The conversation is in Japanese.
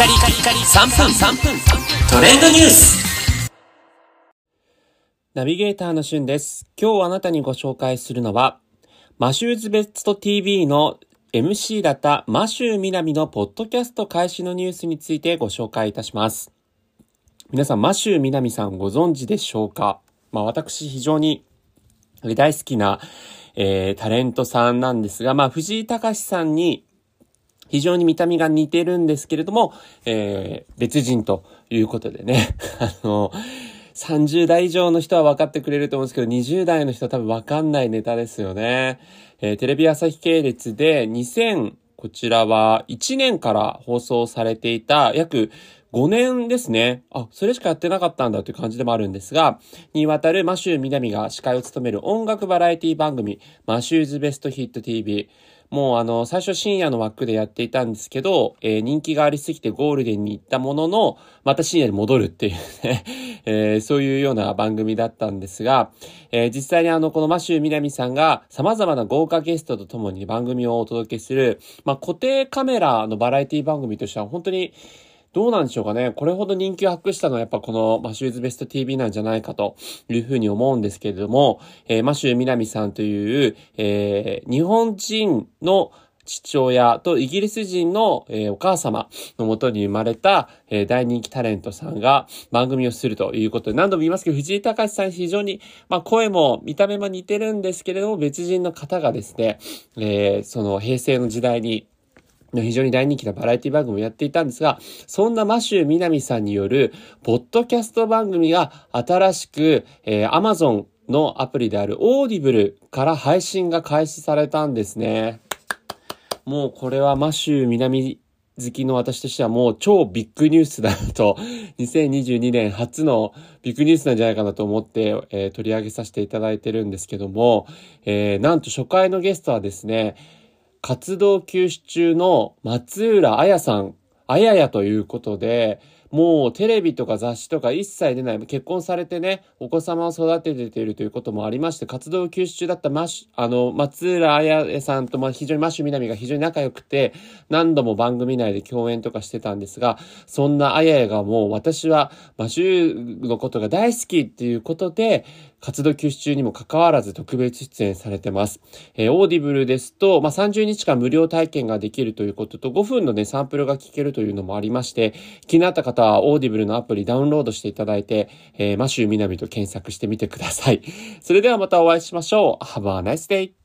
カリカリカリ3分3分トレンドニュースナビゲーターのしゅんです。今日あなたにご紹介するのは、マシューズベスト TV の MC だったマシューみなみのポッドキャスト開始のニュースについてご紹介いたします。皆さん、マシューみなみさんご存知でしょうか？まあ私非常に大好きな、えー、タレントさんなんですが、まあ藤井隆さんに非常に見た目が似てるんですけれども、えー、別人ということでね、あの、30代以上の人は分かってくれると思うんですけど、20代の人は多分分かんないネタですよね。えー、テレビ朝日系列で2000、こちらは1年から放送されていた約5年ですね。あ、それしかやってなかったんだという感じでもあるんですが、にわたるマシュー・ミナミが司会を務める音楽バラエティ番組、マシューズ・ベスト・ヒット TV。もうあの、最初深夜の枠でやっていたんですけど、えー、人気がありすぎてゴールデンに行ったものの、また深夜に戻るっていうね、えー、そういうような番組だったんですが、えー、実際にあの、このマシュー・ミナミさんが様々な豪華ゲストと共に番組をお届けする、まあ、固定カメラのバラエティ番組としては本当にどうなんでしょうかね。これほど人気を博したのはやっぱこのマシューズベスト TV なんじゃないかというふうに思うんですけれども、えー、マシュー・ミナミさんという、えー、日本人の父親とイギリス人の、えー、お母様のもとに生まれた、えー、大人気タレントさんが番組をするということで何度も言いますけど、藤井隆さん非常に、まあ、声も見た目も似てるんですけれども、別人の方がですね、えー、その平成の時代に非常に大人気なバラエティ番組をやっていたんですが、そんなマシュー・ミナミさんによる、ポッドキャスト番組が新しく、えー、Amazon のアプリである Audible から配信が開始されたんですね。もうこれはマシュー・ミナミ好きの私としてはもう超ビッグニュースだと、2022年初のビッグニュースなんじゃないかなと思って、えー、取り上げさせていただいてるんですけども、えー、なんと初回のゲストはですね、活動休止中の松浦彩さん、あややということで、もうテレビとか雑誌とか一切出ない、結婚されてね、お子様を育てているということもありまして、活動休止中だったマシあの、松浦亜弥さんと、ま、非常にマッシュみなみが非常に仲良くて、何度も番組内で共演とかしてたんですが、そんなあややがもう私はマシュのことが大好きっていうことで、活動休止中にも関わらず特別出演されてます。えー、 Audible ですと、まあ、30日間無料体験ができるということと、5分のね、サンプルが聞けるというのもありまして、気になった方は Audible のアプリダウンロードしていただいて、えー、マシューみなみと検索してみてください。それではまたお会いしましょう。Have a nice day!